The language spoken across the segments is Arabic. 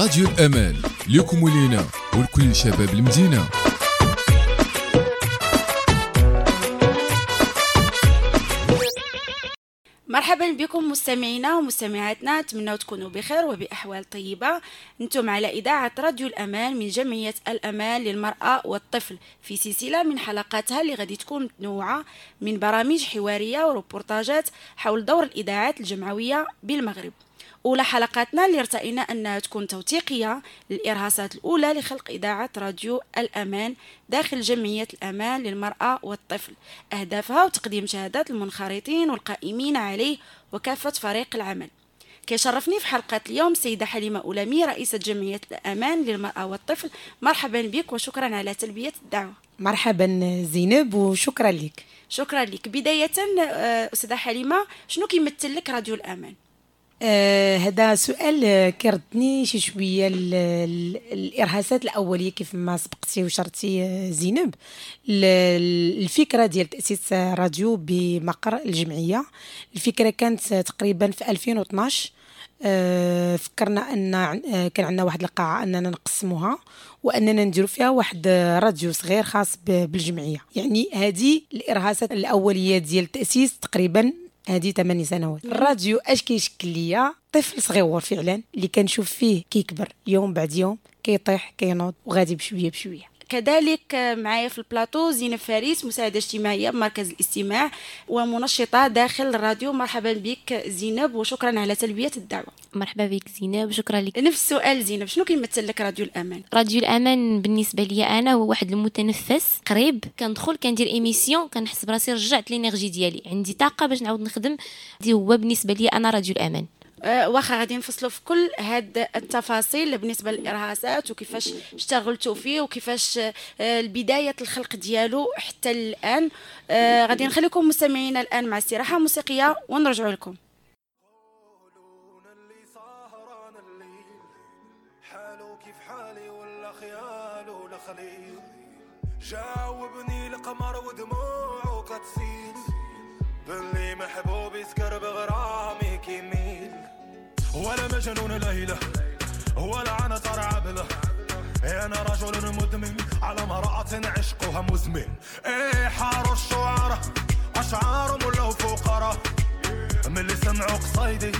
راديو الأمان لكم ولينا ولكل شباب المدينة. مرحبا بكم مستمعينا ومستمعاتنا. نتمنى تكونوا بخير وبأحوال طيبة. أنتم على إذاعة راديو الأمان من جمعية الأمان للمرأة والطفل في سلسلة من حلقاتها اللي غادي تكون متنوعة من برامج حوارية وروبورتاجات حول دور الإذاعات الجمعوية بالمغرب. أولى حلقاتنا اللي ارتئينا أنها تكون توثيقية للإرهاصات الأولى لخلق إذاعة راديو الأمان داخل جمعية الأمان للمرأة والطفل. أهدافها وتقديم شهادات المنخرطين والقائمين عليه وكافة فريق العمل. كيشرفني في حلقة اليوم السيدة حليمة أولامي رئيسة جمعية الأمان للمرأة والطفل. مرحبا بك وشكرا على تلبية الدعوة. مرحبا زينب وشكرا لك. شكرا لك. بداية آه، أستاذة حليمة شنو كيمثل لك راديو الأمان؟ آه هذا سؤال كردني شي شوية ال ال الإرهاصات الأولية كيف ما سبقتي وشرتي آه، زينب. الفكرة ديال تأسيس راديو بمقر الجمعية الفكرة كانت تقريبا في 2012 آه فكرنا أن آه، كان عندنا واحد القاعة أننا نقسموها وأننا نديروا فيها واحد راديو صغير خاص بالجمعية. يعني هذه الإرهاصات الأولية ديال التاسيس تقريبا هذه 8 سنوات. الراديو اش كيشكل ليا؟ طفل صغير فعلا اللي كنشوف فيه كيكبر يوم بعد يوم كيطيح كينوض وغادي بشوية بشوية. كذلك معايا في البلاطو زينب فارس مساعدة اجتماعية بمركز الاستماع ومنشطة داخل الراديو. مرحبا بك زينب وشكرا على تلبية الدعوة. مرحبا بك زينب شكرا لك. نفس السؤال زينب شنو كيمثل لك راديو الأمان؟ راديو الأمان بالنسبة لي أنا هو واحد المتنفس قريب كندخل كندير émission كنحس براسي رجعت l'énergie ديالي عندي طاقة باش نعاود نخدم هو بالنسبة لي أنا راديو الأمان. واخا غادي نفصلوا في كل هاد التفاصيل بالنسبة للإرهاصات وكيفاش اشتغلتوا فيه وكيفاش آه، البداية الخلق ديالو حتى الآن. آه، غادي نخليكم مستمعين الآن مع استراحة موسيقية ونرجع لكم. جاوبني ولا مجنون ليلى ولا أنا ترعب له أنا رجل مدمن على امرأة عشقها مزمن. إيه حار الشعراء أشعار ملو فقراء من اللي سمعوا قصيدي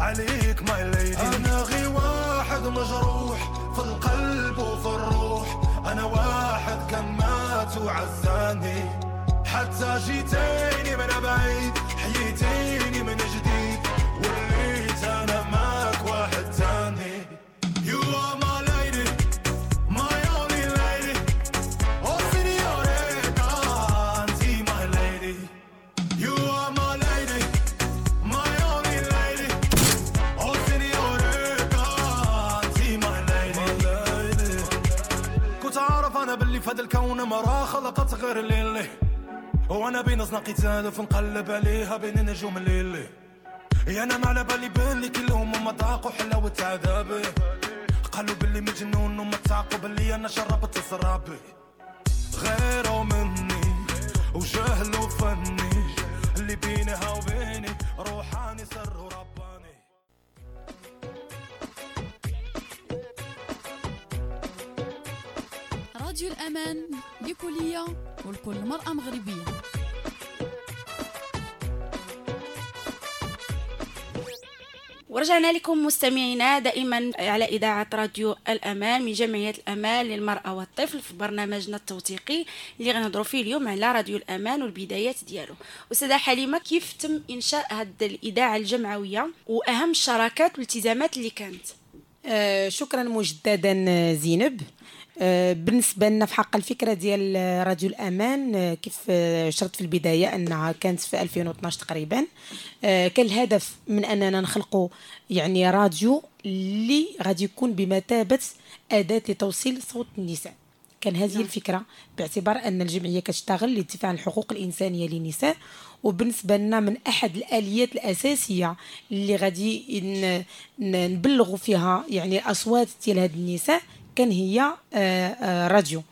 عليك ماي ليدي أنا غي واحد مجروح في القلب وفي الروح. أنا واحد كان مات وعزاني. حتى جيتيني من بعيد حييتيني وأنا بين زنا قتال فنقلب عليها بين نجوم الليل يا أنا ما على بالي بالي كلهم ما ذاقوا حلاوة عذابي قالوا باللي مجنون وما تعقوا باللي أنا شربت سرابي غيروا مني وجهلوا فني. اللي بينها وبيني روحاني سر ورباني راديو الأمان لكلية ولكل مرأة مغربية. ورجعنا لكم مستمعينا دائما على إذاعة راديو الأمان من جمعية الأمان للمرأة والطفل في برنامجنا التوثيقي اللي غنهضروا فيه اليوم على راديو الأمان والبدايات ديالو. أستاذة حليمة كيف تم إنشاء هذه الإذاعة الجمعوية وأهم الشراكات والالتزامات اللي كانت؟ آه شكرا مجددا زينب. آه، بالنسبة لنا في حق الفكرة ديال راديو الأمان آه، كيف آه، شرط في البداية أنها كانت في 2012 تقريبا. كان الهدف من أننا نخلقوا يعني راديو اللي غادي يكون بمثابة أداة لتوصيل صوت النساء. كان هذه نعم. الفكرة باعتبار أن الجمعية كتشتغل للدفاع عن الحقوق الإنسانية للنساء. وبالنسبة لنا من أحد الآليات الأساسية اللي غادي نبلغوا فيها يعني الاصوات ديال هاد النساء كان هي آه، آه، راديو.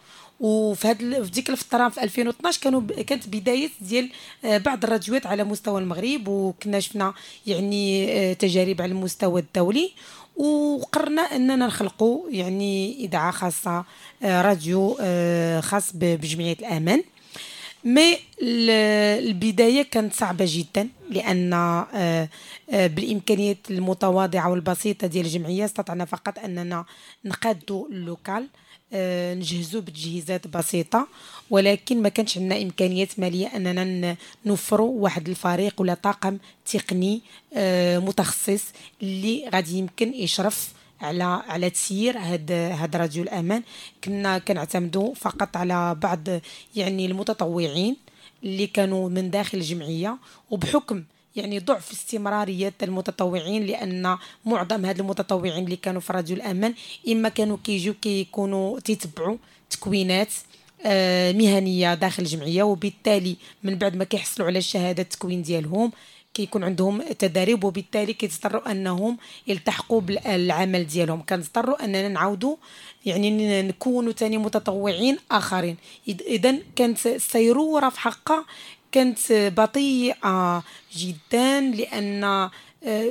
وفي هاد في ديك الفترة في 2012 كانوا كانت بداية ديال آه، بعض الراديوات على مستوى المغرب وكنا شفنا يعني تجارب على المستوى الدولي. وقررنا أننا نخلقوا يعني إذاعة خاصة راديو خاص بجمعية الامان مي ال- البدايه كانت صعبة جدا لأن آه، آه، بالإمكانيات المتواضعة والبسيطة ديال الجمعية استطعنا فقط أننا نقادوا اللوكال آه، نجهزوا بتجهيزات بسيطة ولكن ما كانش عندنا إمكانيات مالية أننا نوفروا واحد الفريق ولا طاقم تقني متخصص اللي غادي يمكن يشرف على على تسيير هاد هاد راديو الأمان. كنا كنعتمدوا فقط على بعض يعني المتطوعين اللي كانوا من داخل الجمعية وبحكم يعني ضعف استمرارية المتطوعين لأن معظم هاد المتطوعين اللي كانوا في راديو الأمان إما كانوا كيجيو كيكونوا تيتبعوا تكوينات آه، مهنية داخل الجمعية وبالتالي من بعد ما كيحصلوا على الشهادة التكوين ديالهم كيكون عندهم تدريب وبالتالي كيضطروا أنهم يلتحقوا بالعمل ديالهم. كنضطروا أننا نعاودوا يعني نكونوا تاني متطوعين آخرين. اذا كانت السيروره في حقها كانت بطيئة جدا لأن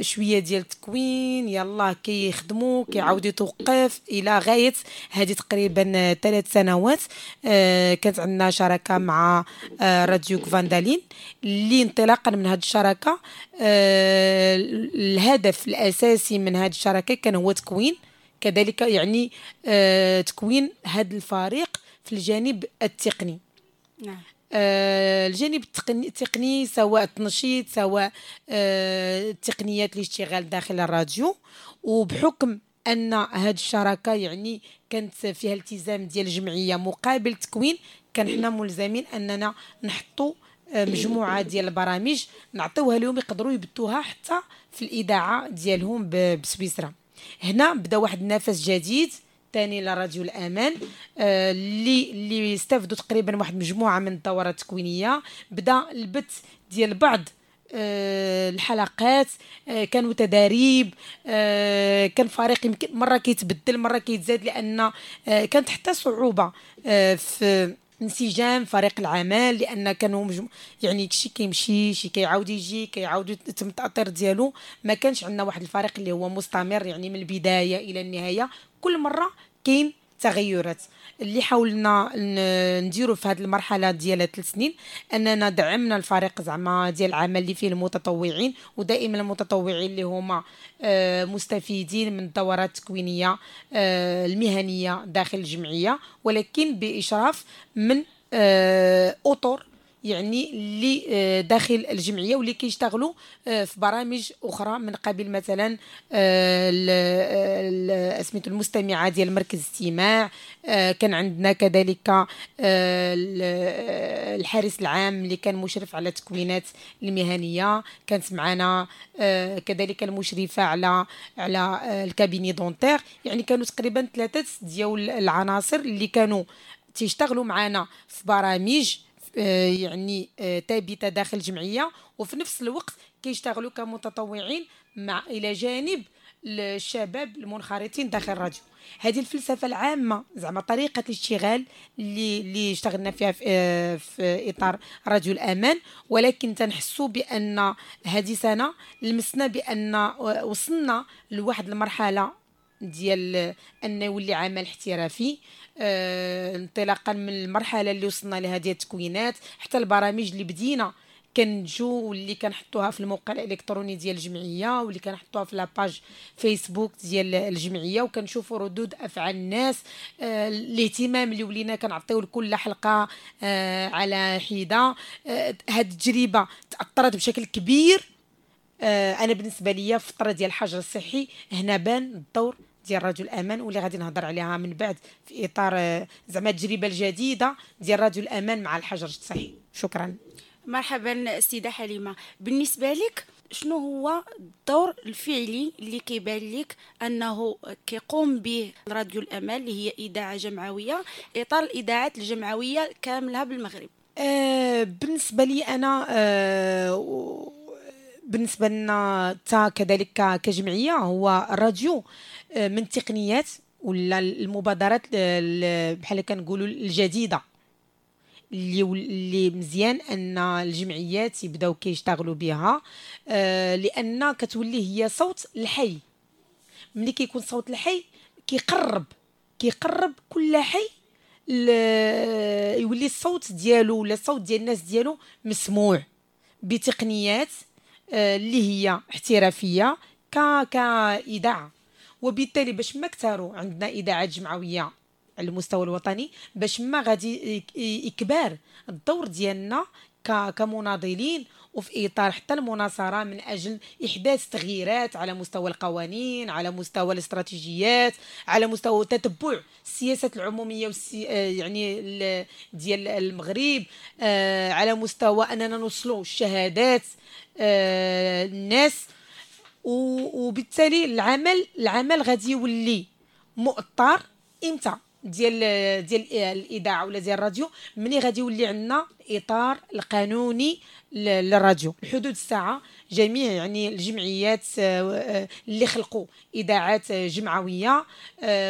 شوية ديال التكوين يلا كيخدموا كيعاود يتوقف إلى غاية هذه تقريبا ثلاث سنوات. آه، كانت عندنا شراكة مع آه، راديو فاندالين اللي انطلاقا من هذه الشراكة. آه، الهدف الأساسي من هذه الشراكة كان هو تكوين. كذلك يعني آه، تكوين هذا الفريق في الجانب التقني. نعم. آه، الجانب التقني, سواء التنشيط سواء آه، تقنيات الاشتغال داخل الراديو. وبحكم أن هذه الشراكة يعني كانت فيها التزام ديال الجمعيه مقابل تكوين كان حنا ملزمين أننا نحطوا آه، مجموعة ديال البرامج نعطيوها لهم يقدروا يبثوها حتى في الإذاعة ديالهم بسويسرا. هنا بدا واحد النفس جديد ثاني لراديو الأمان. آه، اللي اللي استفدوا تقريبا واحد مجموعة من الدورات التكوينية. بدا البث ديال بعض آه، الحلقات. آه، كانوا تداريب كان فريق يمكن مرة كيتبدل مرة كيتزاد لأن كانت حتى صعوبة في انسجام فريق العمل لأن كانوا مجمو... يعني شي كيمشي شي كيعاود يجي كيعاود يتم التأطير ديالو. ما كانش عندنا واحد الفريق اللي هو مستمر يعني من البداية إلى النهاية. كل مرة كاين تغيرات اللي حاولنا نديرو في هذه المرحلة ديال ثلاث سنين أننا دعمنا الفريق زعما ديال العمل اللي فيه المتطوعين ودائما المتطوعين اللي هما آه، مستفيدين من الدورات التكوينية آه، المهنية داخل الجمعية ولكن بإشراف من آه، أطر يعني اللي آه، داخل الجمعية واللي كيشتغلوا آه، في برامج أخرى من قبيل مثلا آه، سميتو المستمعة ديال مركز استماع كان عندنا كذلك ال- الحارس العام اللي كان مشرف على التكوينات المهنية كانت معنا كذلك المشرفة على على الكابيني دونتير. يعني كانوا تقريبا ثلاثة ديال العناصر اللي كانوا تيشتغلوا معنا في برامج يعني آه، ثابته داخل الجمعيه وفي نفس الوقت كيشتغلوا كمتطوعين مع إلى جانب الشباب المنخرطين داخل الراديو. هذه الفلسفة العامة زعما طريقة الاشتغال اللي اللي اشتغلنا فيها في, آه، في إطار راديو الأمان. ولكن تنحسوا بأن هذه سنة لمسنا بأن وصلنا لواحد المرحلة ديال ان يولي عمل احترافي آه، انطلاقا من المرحلة اللي وصلنا لها ديال التكوينات. حتى البرامج اللي بدينا كنجو واللي كنحطوها في الموقع الإلكتروني ديال الجمعية واللي كنحطوها في لاباج فيسبوك ديال الجمعية وكنشوفوا ردود أفعال الناس آه، الاهتمام اللي ولينا كنعطيو لكل حلقة آه، على حدة. آه، هاد التجربة تأثرت بشكل كبير. آه، أنا بالنسبة ليا في الفترة ديال الحجر الصحي هنا بان الدور ديال راديو الامان واللي غادي نهضر عليها من بعد في إطار آه، زعما التجربة الجديدة ديال راديو الامان مع الحجر الصحي شكرا. مرحبا السيده حليمة. بالنسبة لك شنو هو الدور الفعلي اللي كيبان لك أنه كيقوم به راديو الامان اللي هي إذاعة جمعوية إطار الإذاعات الجمعوية كاملها بالمغرب؟ آه، بالنسبة لي أنا آه، بالنسبة لنا تا كذلك كجمعية هو الراديو آه، من التقنيات ولا المبادرات ال- بحال كنقولوا الجديدة. اللي اللي مزيان أن الجمعيات يبداو كيشتغلوا بها آه، لأن كتولي هي صوت الحي. ملي كيكون صوت الحي كيقرب كيقرب كل حي يولي الصوت ديالو ولا الصوت ديال الناس ديالو مسموع. بتقنيات اللي هي احترافية ك كإذاعة. وبالتالي باش ما كثروا عندنا اذاعات جمعوية على المستوى الوطني باش ما غادي يكبر الدور ديالنا كمناضلين وفي إطار حتى المناصرة من أجل إحداث تغييرات على مستوى القوانين على مستوى الاستراتيجيات على مستوى تتبع السياسات العمومية والسي... آه، يعني ال- ديال المغرب آه، على مستوى أننا نوصلوا الشهادات آه، الناس. وبالتالي العمل العمل غادي يولي مؤطر إمتى ديال ديال الإذاعة ولا ديال الراديو ملي غادي يولي عندنا الاطار القانوني للراديو. الحدود الساعة جميع يعني الجمعيات آه، آه، اللي خلقوا إذاعات آه، جمعوية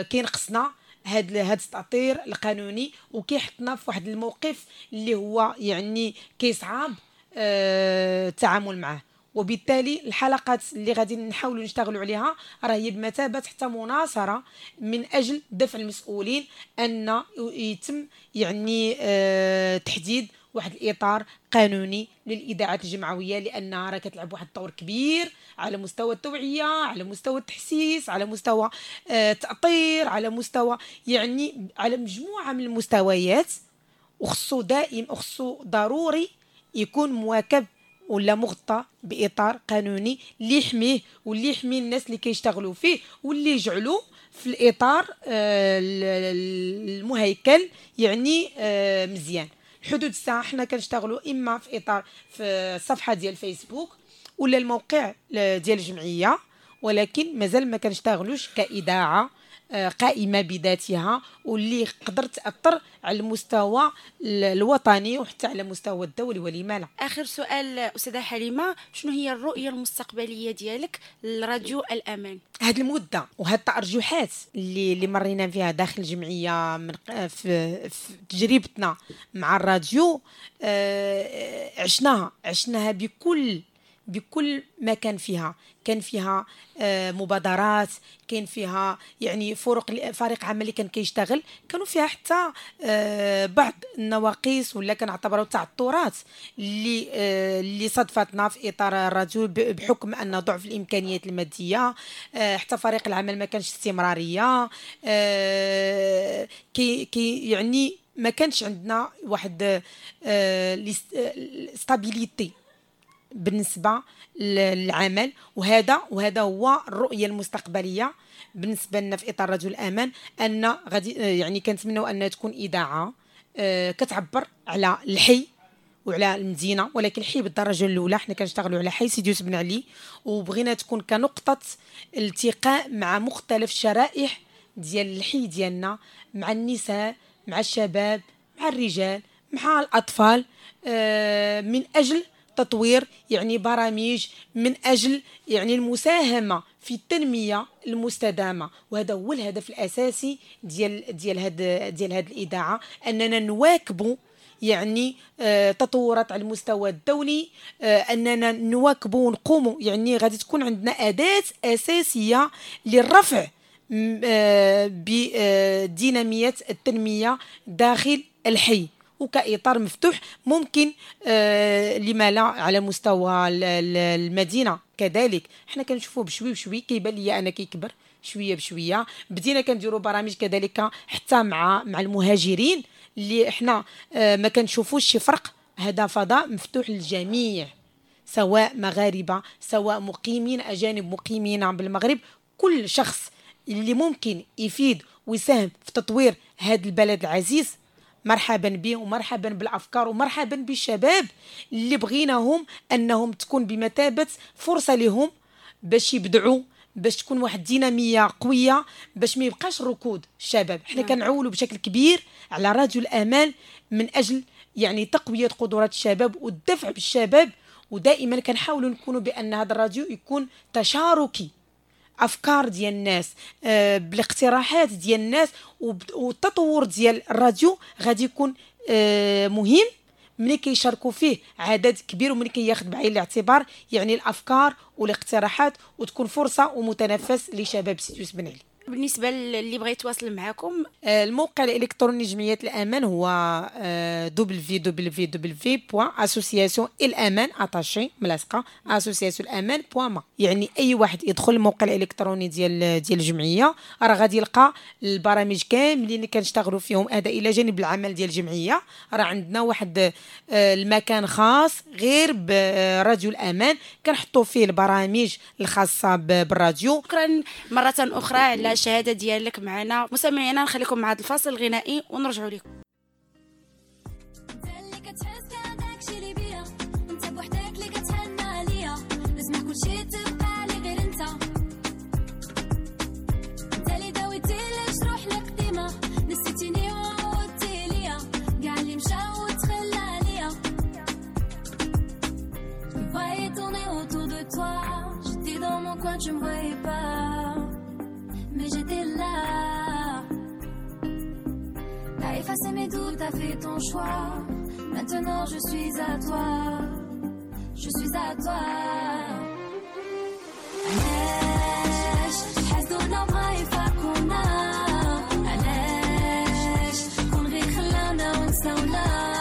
كينقصنا هاد هاد التأطير القانوني وكيحطنا في واحد الموقف اللي هو يعني كيصعب التعامل معه وبالتالي الحلقات اللي غادي نحاولوا نشتغلوا عليها راه هي بمثابة حتى مناصرة من أجل دفع المسؤولين أن يتم يعني آه، تحديد واحد الإطار قانوني للإذاعات الجمعوية لانها راه كتلعب واحد الدور كبير على مستوى التوعية على مستوى التحسيس على مستوى آه، التأطير على مستوى يعني على مجموعة من المستويات. وخصو دائم وخصو ضروري يكون مواكب ولا مغطى بإطار قانوني اللي يحميه واللي يحمي الناس اللي كيشتغلوا فيه واللي يجعلوه في الإطار آه، ال- ال- المهيكل يعني آه، مزيان. حدود الساعة حنا كنشتغلوا إما في إطار في الصفحه ديال فيسبوك ولا الموقع ل- ديال الجمعيه ولكن مازال ما كنشتغلوش كإذاعة آه، قائمة بذاتها واللي قدرت تأثر على المستوى ال- الوطني وحتى على المستوى الدولي ولما لا آخر سؤال أستاذة حليمة شنو هي الرؤية المستقبلية ديالك لراديو الأمان؟ هاد المدة وهاد التارجحات اللي اللي مرينا فيها داخل الجمعية من في, في تجربتنا مع الراديو آه، عشناها عشناها بكل بكل ما كان فيها. كان فيها آه، مبادرات كان فيها يعني فرق فريق عمل اللي كان كيشتغل. كانوا فيها حتى آه، بعض النواقص ولا كنعتبروا تعثرات اللي آه، اللي صدفتنا في إطار الراديو بحكم أن ضعف الإمكانيات المادية. حتى فريق العمل ما كانش استمرارية. كي كي يعني ما كانش عندنا واحد stabilité بالنسبة للعمل وهذا وهذا هو الرؤية المستقبلية بالنسبة لنا في إطار رجل الأمان أن غادي يعني كنتمنوا انها تكون إذاعة آه، كتعبر على الحي وعلى المدينة ولكن الحي بالدرجة الأولى. حنا كنشتغلوا على حي سيدي بن علي وبغينا تكون كنقطة التقاء مع مختلف الشرائح ديال الحي ديالنا مع النساء مع الشباب مع الرجال مع الأطفال آه، من أجل تطوير يعني برامج من أجل يعني المساهمة في التنمية المستدامة. وهذا هو الهدف الأساسي ديال ديال هاد ديال هاد الإذاعة أننا نواكبوا يعني آه، تطورات على المستوى الدولي آه، أننا نواكبوا ونقوموا يعني غادي تكون عندنا أداة أساسية للرفع آه، بديناميه التنمية داخل الحي. وكإطار مفتوح ممكن آه لما لا على مستوى ال- ال- المدينة. كذلك حنا كنشوفوه بشوي بشوي كيبان لي أنا كيكبر شوية بشوية. بدينا كنديروا برامج كذلك حتى مع مع المهاجرين اللي إحنا آه ما كنشوفوش شي فرق. هذا فضاء مفتوح للجميع سواء مغاربة سواء مقيمين أجانب مقيمين بالمغرب. كل شخص اللي ممكن يفيد ويساهم في تطوير هذا البلد العزيز مرحبا به ومرحبا بالأفكار ومرحبا بالشباب اللي بغيناهم أنهم تكون بمثابة فرصة لهم باش يبدعوا باش تكون واحد الديناميه قوية باش ما يبقاش ركود الشباب حنا كنعولوا بشكل كبير على راديو الامان من أجل يعني تقوية قدرات الشباب والدفع بالشباب ودائما كنحاولوا نكونوا بأن هذا الراديو يكون تشاركي أفكار ديال الناس آه، بالاقتراحات ديال الناس والتطور ديال الراديو غادي يكون آه، مهم. ملي كيشاركوا فيه عدد كبير وملي كياخذ بعين الاعتبار يعني الأفكار والاقتراحات وتكون فرصة ومتنفس لشباب سيتوس بن علي. بالنسبة للي بغى يتواصل معكم آه، الموقع الإلكتروني لجمعية الأمان هو آه، www.association الامان اتاشي ملاصقة يعني أي واحد يدخل الموقع الإلكتروني ديال ديال الجمعية راه غادي يلقى البرامج كاملين اللي كنشتغلوا فيهم هذا إلى جانب العمل ديال الجمعية. راه عندنا واحد آه، المكان خاص غير براديو الأمان. كنحطوا فيه البرامج الخاصة بالراديو. شكرا مرة أخرى على الشهادة ديالك معنا. مستمعينا نخليكم مع هذا الفاصل الغنائي ونرجعوا لكم. كتحس كاع داكشي اللي بيا. انت passé mais tout t'as fait ton choix. Maintenant je suis à toi. Je suis à toi. Allez, qu'on a Allez, qu'on rire l'un d'un sauna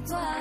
toi.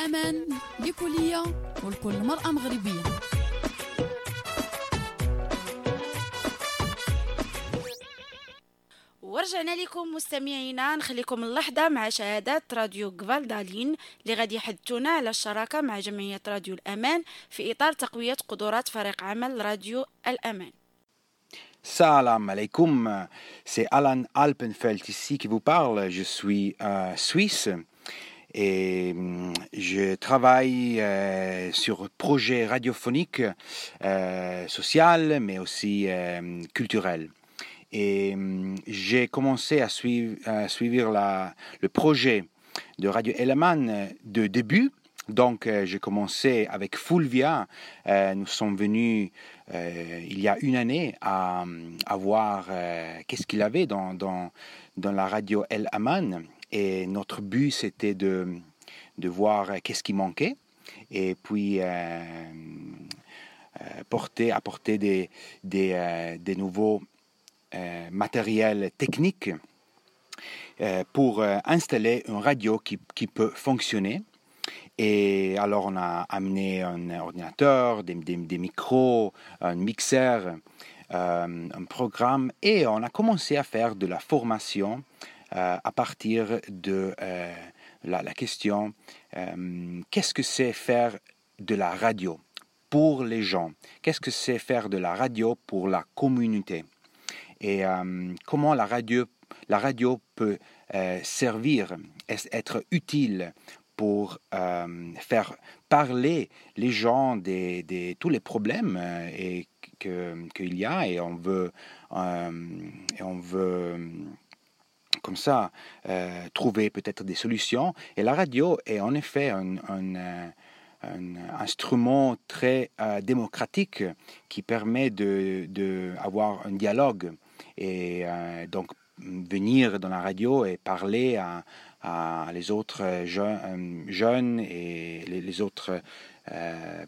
الأمان لكلية ولكل مرأة مغربية. ورجعنا لكم مستمعينا نخليكم اللحظة مع شهادات راديو غفالدالين اللي غادي يحدثونا على الشراكة مع جمعية راديو الأمان في إطار تقوية قدرات فريق عمل راديو الأمان. Salam alaikum, c'est Alan Alpenfeld ici qui vous parle. Je suis euh, suisse. Et hum, je travaille euh, sur projets radiophoniques, euh, social, mais aussi euh, culturels. Et hum, j'ai commencé à suivre, le projet de Radio Eleman de début. Donc, euh, j'ai commencé avec Fulvia. Euh, nous sommes venus euh, il y a une année à, voir euh, qu'est-ce qu'il avait dans, dans, dans la radio El Aman. Et notre but, c'était de, de voir euh, qu'est-ce qui manquait. Et puis, euh, euh, porter, apporter des, des, nouveaux matériels techniques pour installer une radio qui, qui peut fonctionner. Et alors, on a amené un ordinateur, des, des- micros, un mixeur, un programme et on a commencé à faire de la formation à partir de euh, la, question euh, qu'est-ce que c'est faire de la radio pour les gens? Qu'est-ce que c'est faire de la radio pour la communauté? Et euh, comment la radio, la radio peut euh, servir, être utile pour euh, faire parler les gens des- tous les problèmes euh, qu'il y a et on veut, euh, et on veut comme ça euh, trouver peut-être des solutions. Et la radio est en effet un, euh, instrument très euh, démocratique qui permet de, de un dialogue et donc venir dans la radio et parler à, les autres jeunes, et les, autres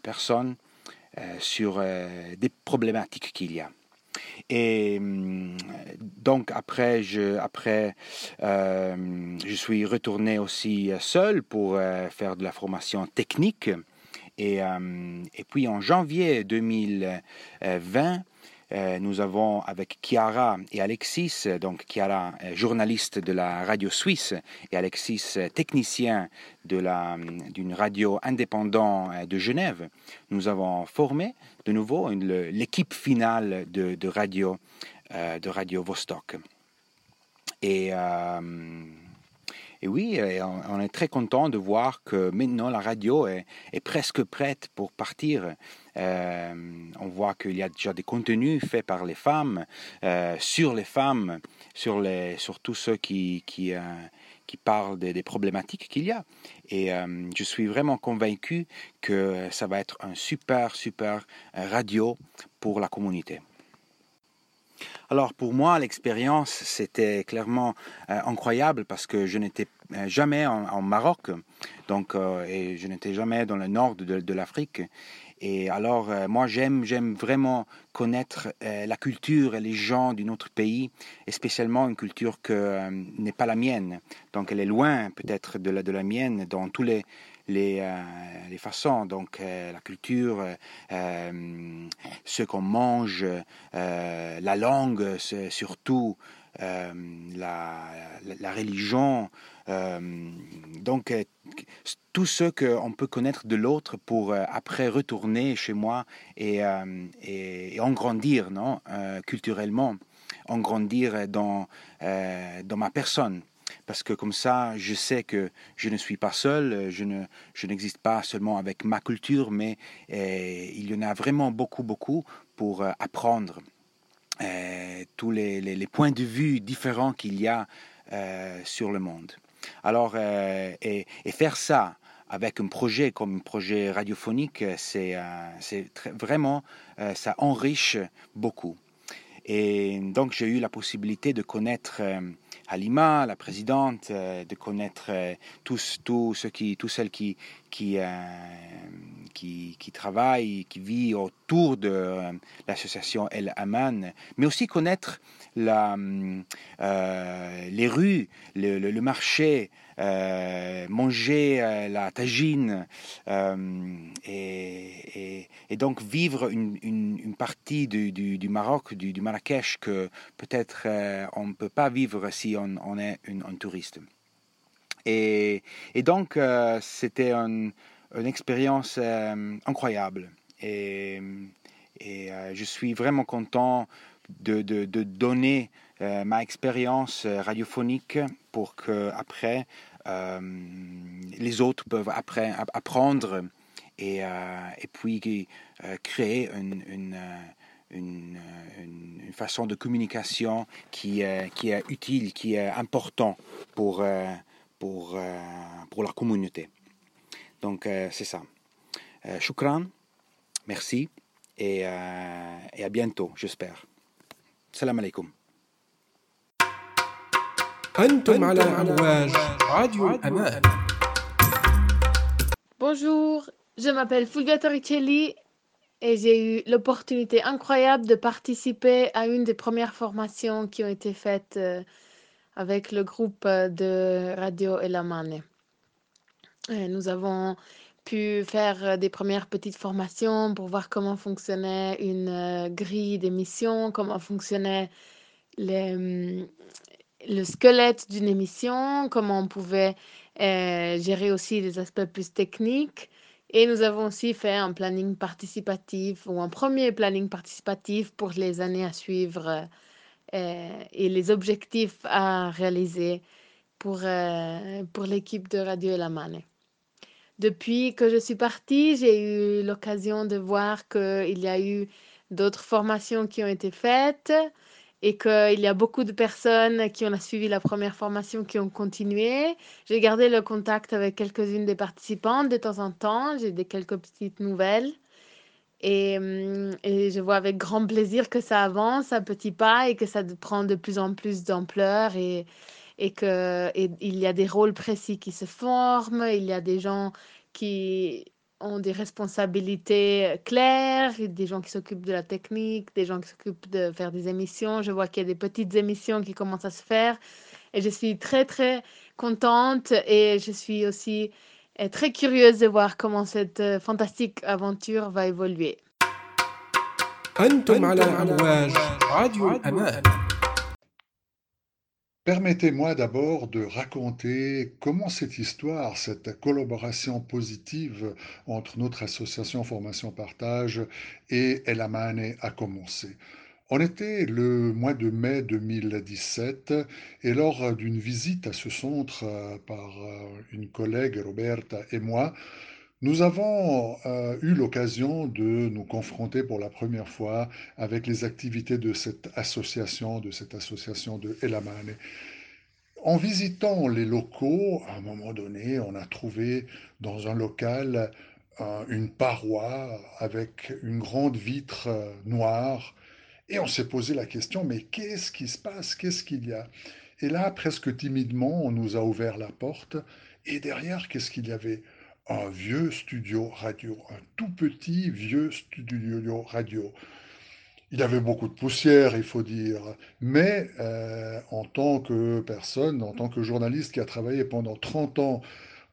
personnes sur des problématiques qu'il y a. Et hum, donc après, je, après euh, je suis retourné aussi seul pour euh, faire de la formation technique. Et, euh, et puis en janvier 2020, euh, nous avons avec Chiara et Alexis, donc Chiara, euh, journaliste de la radio suisse, et Alexis, euh, technicien d'une radio indépendante euh, de Genève, nous avons formé de nouveau l'équipe finale de, radio, euh, de radio Vostok. Et, euh, et oui, on, est très content de voir que maintenant la radio est, presque prête pour partir. Euh, on voit qu'il y a déjà des contenus faits par les femmes, euh, sur les femmes, sur, tous ceux euh, qui parlent des, des problématiques qu'il y a. Et je suis vraiment convaincu que ça va être un super, super radio pour la communauté. Alors pour moi, l'expérience, c'était clairement euh, incroyable parce que je n'étais euh, jamais en, Maroc, donc, euh, et je n'étais jamais dans le nord de, l'Afrique. Et alors, moi, j'aime, j'aime vraiment connaître la culture et les gens d'un autre pays, et spécialement une culture qui n'est pas la mienne. Donc, elle est loin peut-être de la, de la mienne dans tous les, les, euh, les façons. Donc, euh, la culture, euh, ce qu'on mange, la langue, surtout la, la, religion. donc, tout ce qu'on peut connaître de l'autre pour après retourner chez moi et, et, et en grandir non culturellement, en grandir dans, dans ma personne. Parce que comme ça, je sais que je ne suis pas seul, je, ne, je n'existe pas seulement avec ma culture, mais euh, il y en a vraiment beaucoup, beaucoup pour euh, apprendre euh, tous les, points de vue différents qu'il y a euh, sur le monde. Alors, euh, et, faire ça avec un projet comme un projet radiophonique, c'est euh, vraiment, euh, ça enriche beaucoup. Et donc, j'ai eu la possibilité de connaître euh, Halima, la présidente, euh, de connaître euh, tous, ceux qui, tous celles qui, qui, euh, qui, qui travaillent, qui vivent autour de l'association El Aman, mais aussi connaître euh, les rues, le, marché, euh, manger euh, la tagine et, donc vivre une, partie du, Maroc, du, Marrakech que peut-être on ne peut pas vivre si on, est un touriste. Et, donc c'était un- une expérience incroyable et, je suis vraiment content de, de- de donner euh, ma expérience euh, radiophonique pour que après euh, les autres peuvent après app- apprendre et, et puis créer une, une, une, façon de communication qui, qui est utile, qui est important pour, pour, pour la communauté. Donc c'est ça. Shukran, merci et, et à bientôt, j'espère. Salam alaikum. أنتم على أمواج راديو الأمان Bonjour, je m'appelle Fulvia Torricelli et j'ai eu l'opportunité incroyable de participer à une des premières formations qui ont été faites euh, avec le groupe euh, de Radio Elamane. Euh, Nous avons pu faire des premières petites formations pour voir comment fonctionnait une grille d'émission, comment fonctionnait hum, le squelette d'une émission, comment on pouvait gérer aussi les aspects plus techniques. Et nous avons aussi fait un planning participatif ou un premier planning participatif pour les années à suivre et les objectifs à réaliser pour, pour l'équipe de Radio Elamane. Depuis que je suis partie, j'ai eu l'occasion de voir qu'il y a eu d'autres formations qui ont été faites et qu'il y a beaucoup de personnes qui ont suivi la première formation qui ont continué. J'ai gardé le contact avec quelques-unes des participantes de temps en temps. J'ai des quelques petites nouvelles. Et, hum, et, je vois avec grand plaisir que ça avance à petits pas et que ça prend de plus en plus d'ampleur et, et qu'il y a des rôles précis qui se forment, il y a des gens qui ont des responsabilités claires, des gens qui s'occupent de la technique, des gens qui s'occupent de faire des émissions. Je vois qu'il y a des petites émissions qui commencent à se faire et je suis très très contente et je suis aussi euh, très curieuse de voir comment cette euh, fantastique aventure va évoluer. Permettez-moi d'abord de raconter comment cette histoire, cette collaboration positive entre notre association Formation Partage et Elamane a commencé. On était le mois de mai 2017 et lors d'une visite à ce centre euh, par euh, une collègue, Roberta et moi, nous avons euh, eu l'occasion de nous confronter pour la première fois avec les activités de cette association, de cette association de Elamane. En visitant les locaux, à un moment donné, on a trouvé dans un local euh, une paroi avec une grande vitre euh, noire. Et on s'est posé la question, mais qu'est-ce qui se passe? Qu'est-ce qu'il y a? Et là, presque timidement, on nous a ouvert la porte. Et derrière, qu'est-ce qu'il y avait? Un vieux studio radio, un tout petit vieux studio radio. Il avait beaucoup de poussière, il faut dire, mais euh, en tant que personne, en tant que journaliste qui a travaillé pendant 30 ans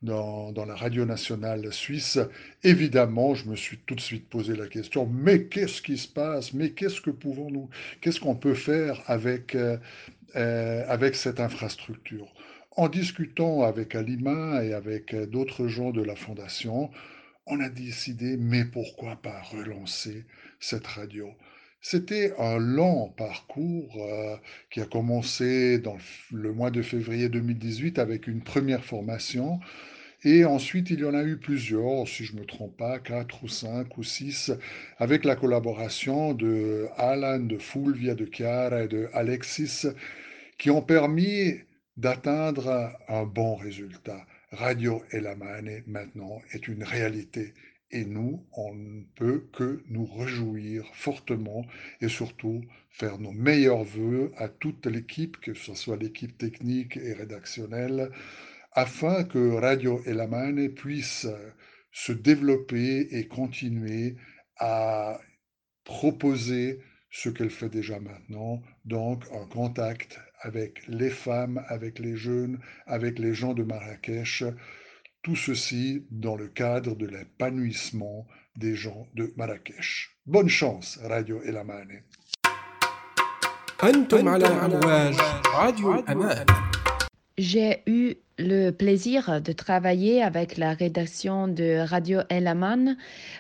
dans, dans, la radio nationale suisse, évidemment, je me suis tout de suite posé la question, mais qu'est-ce qui se passe? Mais qu'est-ce que pouvons-nous? Qu'est-ce qu'on peut faire avec, euh, euh, avec cette infrastructure? En discutant avec Alima et avec d'autres gens de la fondation, on a décidé, mais pourquoi pas relancer cette radio? C'était un long parcours euh, qui a commencé dans le mois de février 2018 avec une première formation. Et ensuite, il y en a eu plusieurs, si je ne me trompe pas, quatre ou cinq ou six, avec la collaboration de Alan, de Fulvia, de Chiara et de Alexis, qui ont permis d'atteindre un bon résultat. Radio Elamane maintenant est une réalité et nous, on ne peut que nous réjouir fortement et surtout faire nos meilleurs voeux à toute l'équipe, que ce soit l'équipe technique et rédactionnelle, afin que Radio Elamane puisse se développer et continuer à proposer ce qu'elle fait déjà maintenant, donc en contact avec les femmes, avec les jeunes, avec les gens de Marrakech, tout ceci dans le cadre de l'épanouissement des gens de Marrakech. Bonne chance, Radio Elamane. J'ai eu le plaisir de travailler avec la rédaction de Radio Elaman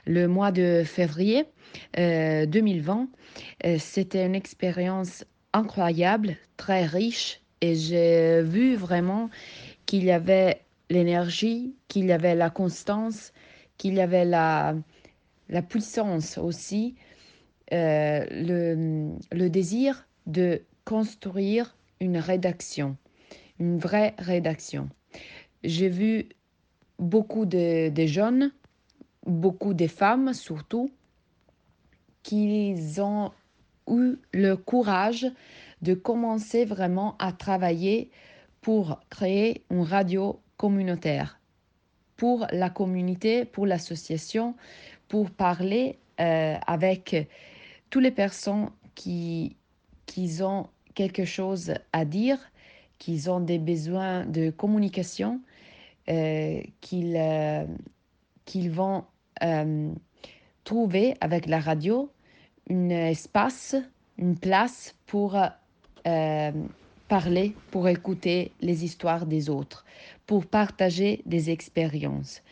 le mois de février 2020. Euh, c'était une expérience incroyable, très riche, et j'ai vu vraiment qu'il y avait l'énergie, qu'il y avait la constance, qu'il y avait la, la puissance aussi, euh, le, le désir de construire une rédaction, une vraie rédaction. J'ai vu beaucoup de, de, jeunes, beaucoup de femmes surtout, qui ont eu le courage de commencer vraiment à travailler pour créer une radio communautaire pour la communauté, pour l'association, pour parler euh, avec toutes les personnes qui, qui ont quelque chose à dire, qui ont des besoins de communication, euh, qu'ils euh, vont euh, trouver avec la radio un espace, une place pour euh, parler, pour écouter les histoires des autres, pour partager des expériences.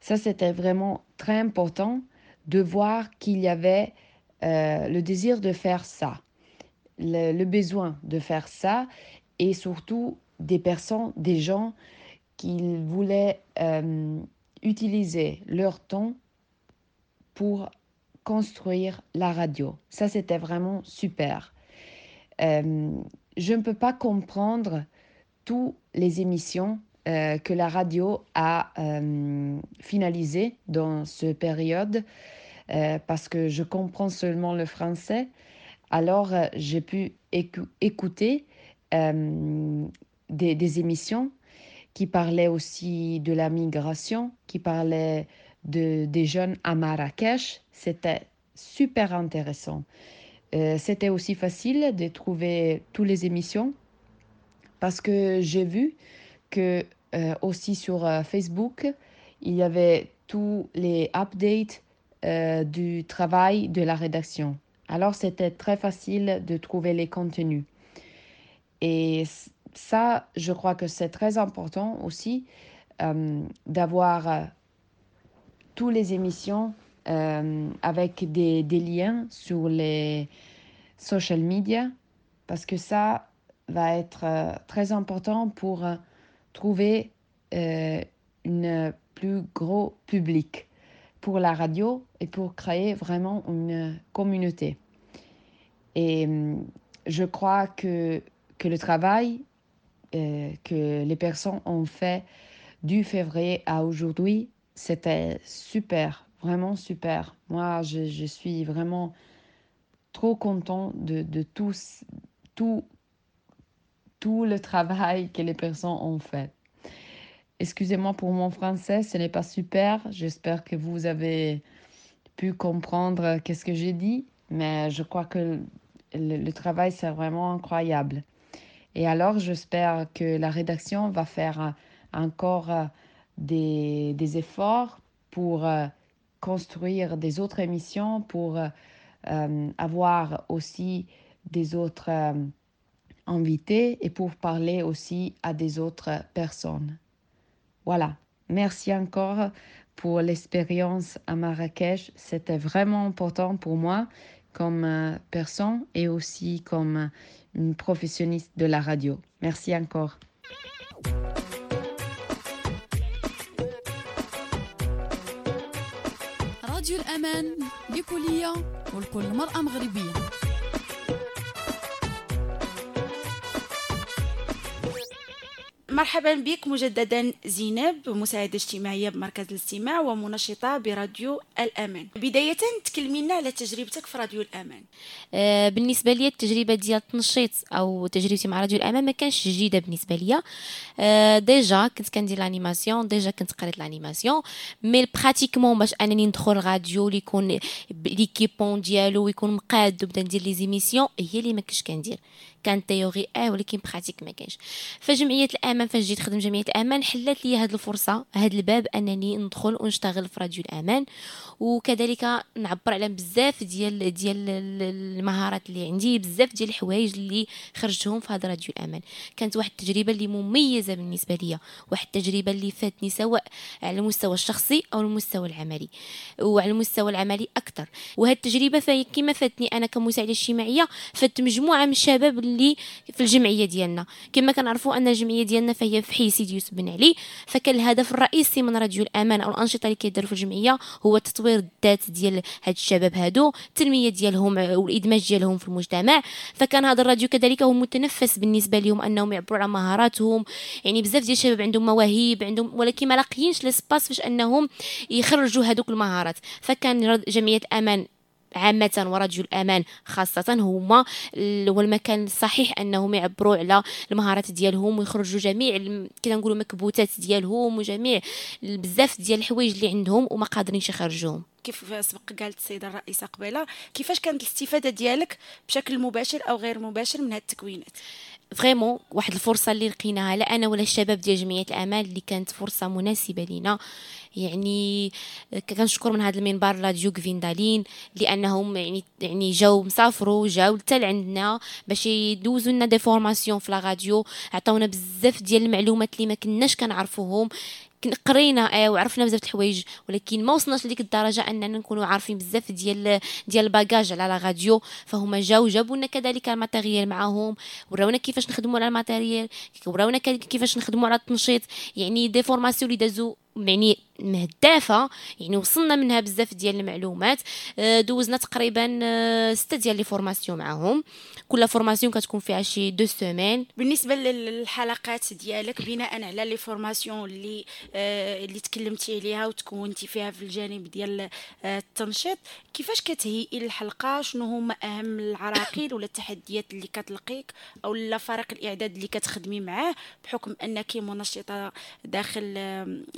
Ça, c'était vraiment très important de voir qu'il y avait euh, le désir de faire ça, le, besoin de faire ça, et surtout des personnes, des gens qui voulaient euh, utiliser leur temps pour construire la radio. Ça, c'était vraiment super. Euh, je ne peux pas comprendre toutes les émissions euh, que la radio a euh, finalisées dans cette période parce que je comprends seulement le français. Alors, j'ai pu écou écouter des, émissions qui parlaient aussi de la migration, qui parlaient de, des jeunes à Marrakech. C'était super intéressant. Euh, c'était aussi facile de trouver toutes les émissions parce que j'ai vu que euh, aussi sur euh, Facebook, il y avait tous les updates du travail de la rédaction. Alors c'était très facile de trouver les contenus. Et ça, je crois que c'est très important aussi d'avoir toutes les émissions euh, avec des, liens sur les social media parce que ça va être euh, très important pour euh, trouver un plus gros public pour la radio et pour créer vraiment une communauté. Et je crois que, que le travail euh, que les personnes ont fait du février à aujourd'hui, c'était super, vraiment super. Moi, je, je, suis vraiment trop content de, de tout, tout, tout le travail que les personnes ont fait. Excusez-moi pour mon français, ce n'est pas super. J'espère que vous avez pu comprendre qu'est-ce que j'ai dit, mais je crois que le, le travail, c'est vraiment incroyable. Et alors, j'espère que la rédaction va faire encore des, efforts pour construire des autres émissions, pour euh, avoir aussi des autres euh, invités et pour parler aussi à des autres personnes. Voilà. Merci encore pour l'expérience à Marrakech. C'était vraiment important pour moi comme euh, personne et aussi comme une professionniste de la radio. Merci encore. راديو الأمان لكلية ولكل مرأة مغربية. مرحبا بك مجددا زينب مساعدة اجتماعية بمركز الاستماع ومنشطة براديو الأمان. بداية تكلمينا على تجربتك في راديو الأمان. آه بالنسبة لي التجربة ديال التنشيط أو تجربتي مع راديو الأمان ما كانش جديدة بالنسبة لي آه déjà كنت كندير l'animation déjà كنت قريت l'animation mais pratiquement باش أنني ندخل راديو اللي يكون l'équipement ديالو ويكون مقاد وبدا ندير les émissions هي اللي ما كنتش كندير. كان théorie آه ولكن pratique ما كاينش فجمعية الامان فاش جيت خدم جمعية الامان حلت لي هذه الفرصة هذا الباب أنني ندخل ونشتغل في راديو الامان وكذلك نعبر على بزاف ديال ديال المهارات اللي عندي بزاف ديال الحوايج اللي خرجتهم في هذا راديو الامان كانت واحد التجربة اللي مميزة بالنسبة ليا واحد التجربة اللي فاتني سواء على المستوى الشخصي أو المستوى العملي وعلى المستوى العملي أكثر وهذه التجربة فهي كما فاتني أنا كمساعدة اجتماعية فات مجموعة من الشباب اللي في الجمعية ديالنا. كما كنعرفوا أن الجمعية ديالنا فهي في حي سيدي يوسف بن علي. فكان الهدف الرئيسي من راديو الأمان أو الأنشطة اللي كيداروا في الجمعية هو تطوير الذات ديال هاد الشباب هادو التنمية ديالهم والإدماج ديالهم في المجتمع. فكان هذا الراديو كذلك هو متنفس بالنسبة لهم أنهم يعبروا على مهاراتهم. يعني بزاف ديال الشباب عندهم مواهب عندهم ولكن ما لاقيينش ليسباس فاش أنهم يخرجوا هذوك المهارات. فكان جمعية أمان عامة وراديو الأمان خاصة هما هو المكان الصحيح أنهم يعبروا على المهارات ديالهم ويخرجوا جميع كذا نقولوا مكبوتات ديالهم وجميع بزاف ديال الحوايج اللي عندهم وما قادرينش يخرجوهم. كيف سبق قالت السيدة الرئيسة قبيلة كيفاش كانت الاستفادة ديالك بشكل مباشر أو غير مباشر من هذه التكوينات؟ فريمون واحد الفرصة اللي لقيناها لا أنا ولا الشباب ديال جمعية الامال اللي كانت فرصة مناسبة لينا. يعني كنشكر من هذا المنبر راديو كفيندالين لأنهم يعني يعني جاو مسافروا جاو حتى لعندنا باش يدوزوا لنا des formations في la radio. عطاونا بزاف ديال المعلومات اللي ما كناش كنعرفوهم. قرينا آه وعرفنا بزاف الحوايج ولكن ما وصلناش لديك الدرجة أننا نكونوا عارفين بزاف ديال ديال ال bagage على la radio فهما جاو جابوا لنا كذلك ال matériel معاهم وراونا كيفاش نخدموا على ال matériel وراونا كيفاش نخدموا على التنشيط يعني des formations اللي دازو يعني مهدافة يعني وصلنا منها بزاف ديال المعلومات. آه، دوزنا تقريبا آه، ستة ديال les formations معاهم. كل formation كتكون فيها شي deux semaines. بالنسبة للحلقات ديالك بناء على les formations اللي آه اللي تكلمتي عليها وتكونتي فيها في الجانب ديال التنشيط كيفاش كتهيئي الحلقة؟ شنو هما أهم العراقيل ولا التحديات اللي كتلقيك أو لا فريق الإعداد اللي كتخدمي معاه؟ بحكم أنك منشطة داخل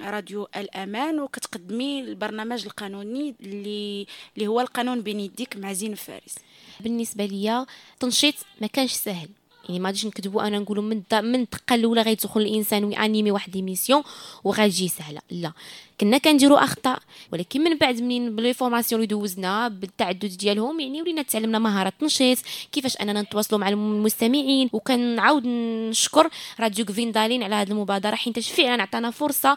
راديو الأمان وكتقدمي البرنامج القانوني اللي اللي هو القانون بين يديك مع زين فارس بالنسبة ليا تنشيط ما كانش سهل. يعني ما غاديش نكذبوا أنا نقولوا من من الدقة الأولى غيدخل الإنسان ويأنيمي واحد l'émission وغتجي سهلة. لا. كنا كنديروا أخطاء ولكن من بعد من ب les formations اللي دوزنا بالتعدد ديالهم يعني ولينا تعلمنا مهارات تنشيط كيفاش أننا نتواصلوا مع المستمعين وكنعاود نشكر راديو كفيندالين على هذه المبادرة حيت فعلا عطانا فرصة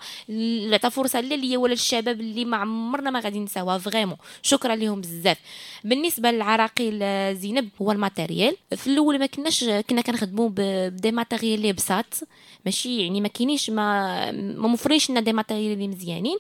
عطا فرصة لا ليا ولا الشباب اللي ما عمرنا ما غادي نساوها vraiment. شكرا لهم بزاف. بالنسبة للعراقيل زينب هو ال matériel. في الأول ما كناش كنا كنخدموا ب des matériels اللي بساط ماشي يعني ما كاينينش ما ما لنا des matériels اللي مزيانين. training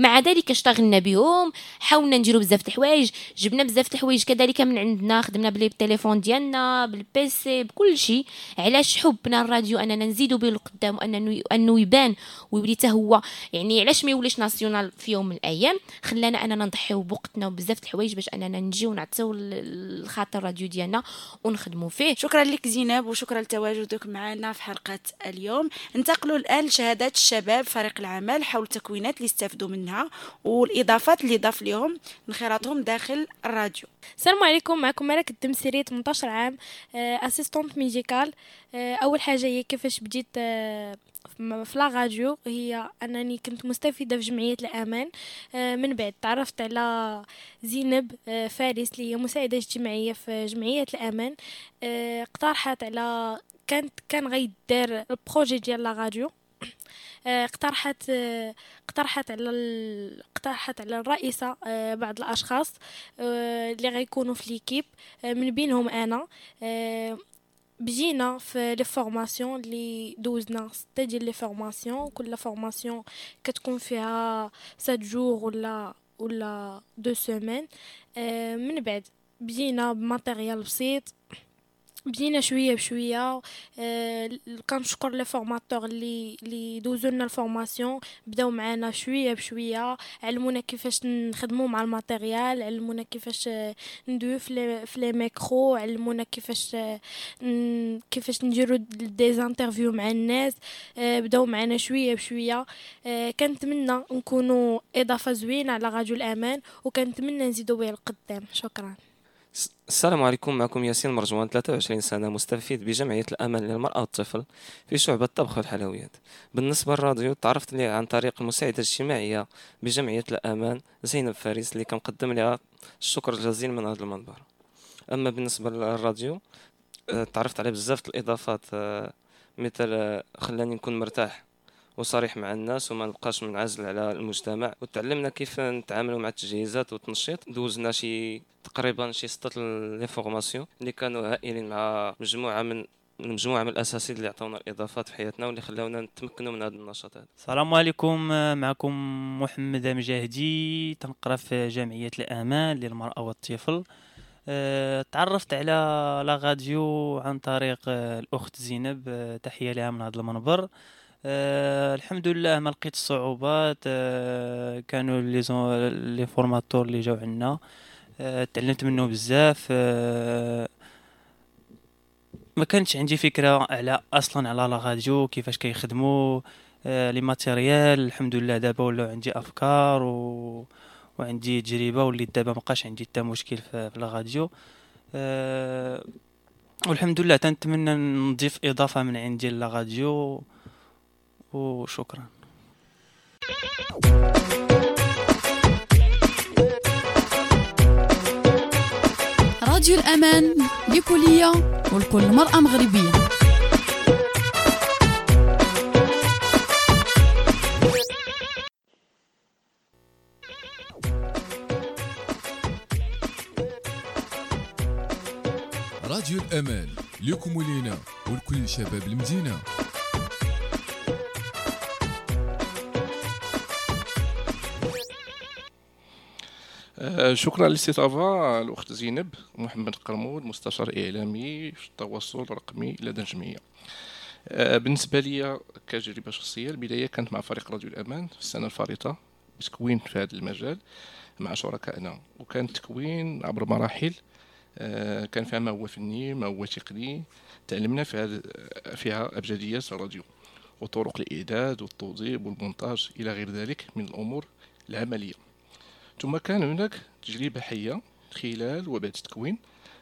مع ذلك اشتغلنا بهم حاولنا نديرو بزاف الحوايج جبنا بزاف الحوايج كذلك من عندنا خدمنا بلي بالتليفون ديالنا بال PC بكل شيء. علاش حبنا الراديو؟ أننا نزيدو به القدام وانه أنه يبان ويولي حتى هو. يعني علاش ما يوليش ناسيونال في يوم من الأيام؟ خلانا أننا نضحيو بوقتنا وبزاف الحوايج باش أننا نجيو نعطيو الخاطر الراديو ديالنا ونخدموا فيه. شكرا لك زينب وشكرا لتواجدك معنا في حلقة اليوم. انتقلوا الآن لشهادات الشباب فريق العمل حول التكوينات اللي استفدوا منها. منها والإضافات اللي ضاف لهم انخراطهم داخل الراديو. السلام عليكم معكم ملك الدمسيري 18 عام assistante médicale أول حاجة هي كيفاش بديت آه، في la radio هي أنني كنت مستفيدة في جمعية الأمان. آه، من بعد تعرفت على زينب آه، فارس اللي هي مساعدة اجتماعية في جمعية الأمان. اقترحت على كانت كان غيدار ال projet ديال la radio. آه، اقترحت آه، اقترحت على اقترحت على الرئيسة آه، بعض الأشخاص اللي غيكونوا في l'équipe من بينهم أنا. بدينا في les formations اللي دوزنا ستة ديال les formations كل formation كتكون فيها sept jours ولا ولا deux semaines. من بعد بدينا ب matériel بسيط بدينا شوية بشوية. آه كنشكر les formateurs اللي اللي دوزو لنا ال formation بداو معانا شوية بشوية. علمونا كيفاش نخدموا مع ال matériel. علمونا كيفاش ندوي في les في les micros. علمونا كيفاش كيفاش نديرو des interviews مع الناس. آه بداو معانا شوية بشوية. آه كنتمنى نكونوا إضافة زوينة على راديو الأمان وكنتمنى نزيدو بها القدام شكرا. السلام عليكم معكم ياسين مرجوان 23 سنة مستفيد بجمعية الأمان للمرأة والطفل في شعبة الطبخ والحلويات. بالنسبة للراديو تعرفت لي عن طريق المساعدة الاجتماعية بجمعية الأمان زينب فارس اللي كنقدم لها الشكر الجزيل من هذا المنبر. أما بالنسبة للراديو آه، تعرفت على بزاف الإضافات آه، مثل آه، خلاني نكون مرتاح وصريح مع الناس وما نبقاش منعزل على المجتمع. وتعلمنا كيف نتعاملوا مع التجهيزات والتنشيط. دوزنا شي تقريبا شي ستة لي فورماسيون اللي كانوا هائلين مع مجموعة من المجموعه من الاساسيين اللي عطونا الإضافات في حياتنا واللي خلاونا نتمكنوا من هذا النشاط هذا السلام عليكم. معكم محمد مجاهدي تنقرأ في جمعية الأمان للمرأة والطفل. أه تعرفت على لا راديو عن طريق الأخت زينب. أه تحية لها من هذا المنبر. أه الحمد لله ما لقيت الصعوبات. أه كانوا لي les formateurs اللي جاو عندنا. أه تعلمت منه بزاف. أه ما كانتش عندي فكرة على أصلا على la radio كيفاش كيخدموا أه les matériels الحمد لله دابا ولاو عندي أفكار و وعندي تجربة وليت دابا مابقاش عندي حتى مشكل في في la radio. أه والحمد لله تنتمنى نضيف إضافة من عندي la radio. وشكرا. راديو الأمان لكلية ولكل مرأة مغربية. راديو الأمان لكم ولينا ولكل شباب المدينة. شكرا للاستضافة الأخت زينب محمد قرمود مستشار إعلامي في التواصل الرقمي لدى الجمعية آه، بالنسبة لي كتجربة شخصية البداية كانت مع فريق راديو الأمان في السنة الفارطة بتكوين في هذا المجال مع شركائنا. وكان التكوين عبر مراحل آه، كان فيها ما هو فني ما هو تقني تعلمنا في هذا فيها أبجديات الراديو وطرق الإعداد والتوظيف والمونتاج إلى غير ذلك من الأمور العملية. ثم كان هناك تجربة حية خلال وبعد التكوين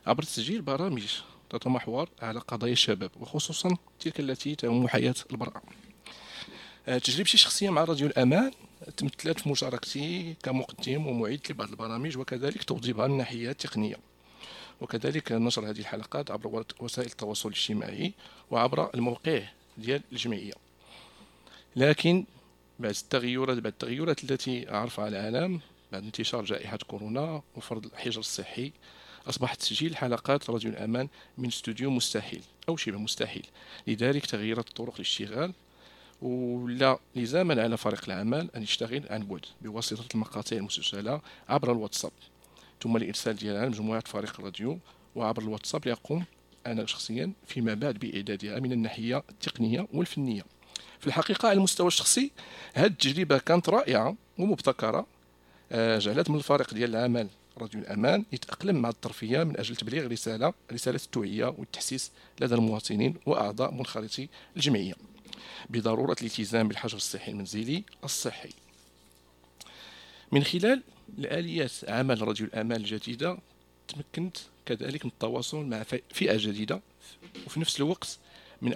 عبر تسجيل برامج تتمحور على قضايا الشباب وخصوصا تلك التي تهم حياة المرأة. آه، تجربتي الشخصية مع راديو الأمان تمثلت في مشاركتي كمقدم ومعيد لبعض البرامج وكذلك توظيفها من الناحية التقنية وكذلك نشر هذه الحلقات عبر وسائل التواصل الاجتماعي وعبر الموقع ديال الجمعية. لكن بعد التغيرات بعد التغيرات التي عرفها العالم بعد انتشار جائحة كورونا وفرض الحجر الصحي أصبح تسجيل حلقات راديو الأمان من استوديو مستحيل أو شبه مستحيل لذلك تغيرت طرق الاشتغال ولا لزاما على فريق العمل أن يشتغل عن بعد بواسطة المقاطع المسجلة عبر الواتساب. ثم الإرسال ديالها لمجموعة فريق الراديو وعبر الواتساب يقوم أنا شخصيا فيما بعد بإعدادها من الناحية التقنية والفنية. في الحقيقة على المستوى الشخصي هذه التجربة كانت رائعة ومبتكرة. جعلت من الفريق ديال العمل. راديو الأمان يتأقلم مع الطرفية من أجل تبليغ رسالة رسالة التوعية والتحسيس لدى المواطنين وأعضاء منخرطي الجمعية. بضرورة الالتزام بالحجر الصحي المنزلي الصحي. من خلال الآليات عمل راديو الأمان الجديدة تمكنت كذلك من التواصل مع فئة جديدة وفي نفس الوقت من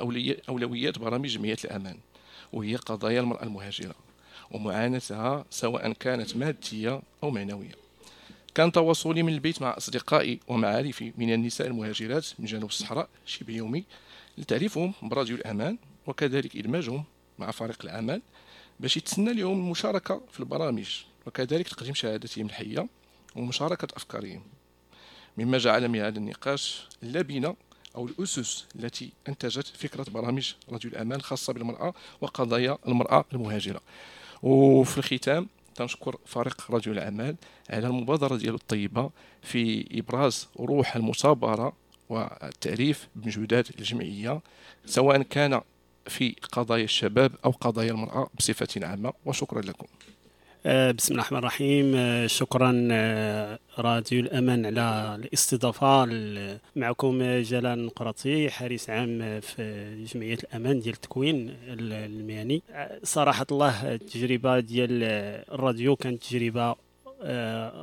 أولويات برامج جمعية الأمان وهي قضايا المرأة المهاجرة. ومعاناتها سواء كانت مادية أو معنوية. كان تواصلي من البيت مع أصدقائي ومعارفي من النساء المهاجرات من جنوب الصحراء شبه يومي لتعريفهم براديو الأمان وكذلك إدماجهم مع فريق العمل باش يتسنى لهم المشاركة في البرامج وكذلك تقديم شهادتهم الحية ومشاركة أفكارهم. مما جعل من هذا النقاش اللبنة أو الأسس التي أنتجت فكرة برامج راديو الأمان الخاصة بالمرأة وقضايا المرأة المهاجرة. وفي الختام تنشكر فريق راديو الأعمال على المبادرة ديالو الطيبة في إبراز روح المثابرة والتعريف بمجهودات الجمعية سواء كان في قضايا الشباب أو قضايا المرأة بصفة عامة. وشكرا لكم. بسم الله الرحمن الرحيم. آه، شكرا آه، راديو الأمان على الاستضافة معكم جلال نقرطي حارس عام في جمعية الأمان ديال التكوين المهني. صراحة الله التجربة ديال الراديو كانت تجربة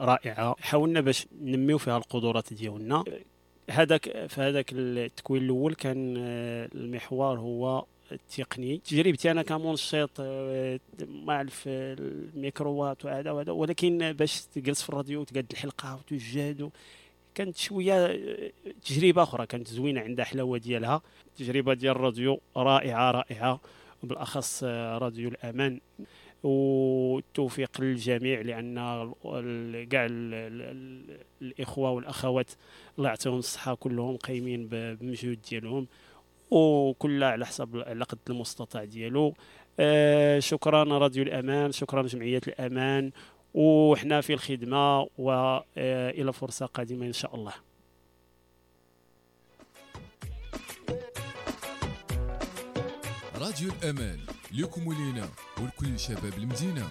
رائعة. حاولنا باش ننميو فيها القدرات ديالنا. هذاك في هذاك التكوين الأول كان المحور هو التقني تجربتي أنا كمنشط آه، ما أعرف الميكروات وهذا وهذا. ولكن باش تجلس في الراديو وتقاد الحلقة وتجهد كانت شوية آه، تجربة أخرى. كانت زوينة عندها حلاوه ديالها. التجربه ديال الراديو رائعة رائعة. وبالأخص آه، راديو الأمان. والتوفيق للجميع لأن كاع الإخوة والأخوات الله يعطيهم الصحة كلهم قايمين بمجهود ديالهم. وكل على حسب على قد المستطاع ديالو. آه شكرا راديو الأمان شكرا جمعية الأمان وحنا في الخدمة والى فرصة قادمة إن شاء الله. راديو الأمان لكم ولينا ولكل شباب المدينة.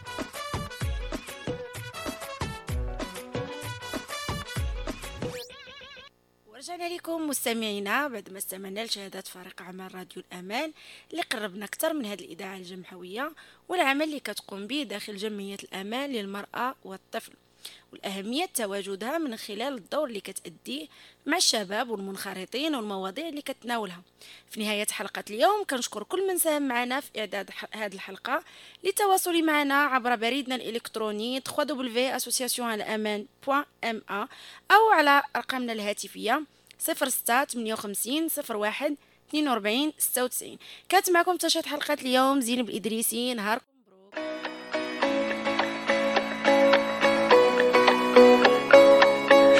رجعنا لكم مستمعينا. بعد ما استمعنا لشهادات فريق عمل راديو الأمان اللي قربنا أكثر من هذه الإذاعة الجمعوية والعمل اللي كتقوم به داخل جمعية الأمان للمرأة والطفل. والأهمية تواجدها من خلال الدور اللي كتأديه مع الشباب والمنخرطين والمواضيع اللي كتناولها. في نهاية حلقة اليوم كنشكر كل من ساهم معنا في إعداد هذه الحلقة للتواصل معنا عبر بريدنا الإلكتروني www.associationalaman.ma أو على أرقامنا الهاتفية 06 58 01 42 96 كانت معكم تشهد حلقة اليوم زينب الإدريسي نهاركم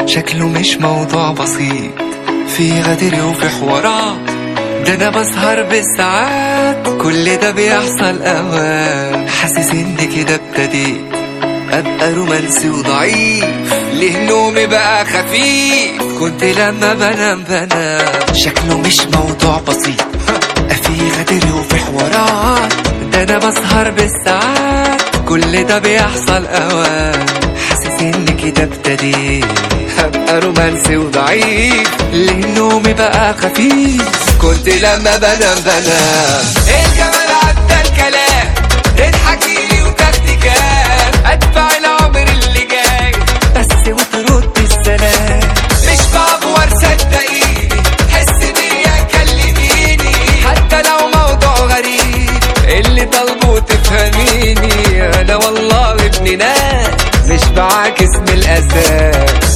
شكله مش موضوع بسيط في غدر وفي حوارات. ده أنا بسهر بالساعات كل ده بيحصل اوام حاسس ان كده ابتديت أبقى رومانسي وضعيف. ليه نومي بقى خفيف. كنت لما بنام بنام. شكله مش موضوع بسيط. في غدر وفي حوارات. ده أنا بسهر بالساعات. كل ده بيحصل اوام حاسس إن كده ابتديت هبقى رومانسي وضعيف. ليه نومي بقى خفيف. كنت لما بنام بنام. الجمال عدى الكلام؟ تفهميني. أنا والله ابن ناس مش بعاكس من الأساس.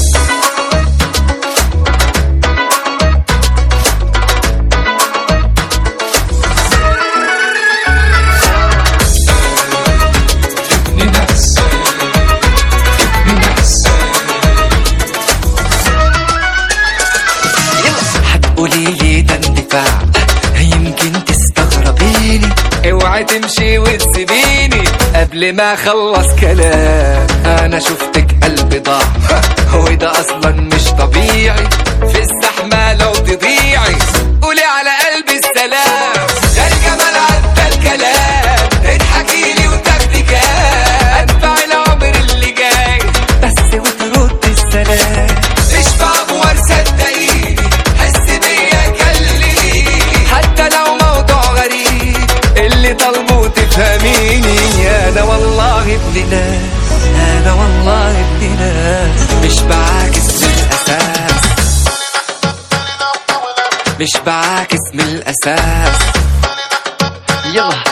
قبل ما اخلص كلام. أنا شفتك قلبي ضاع. وده أصلا مش طبيعي. مش بعاكس من الأساس. يلا.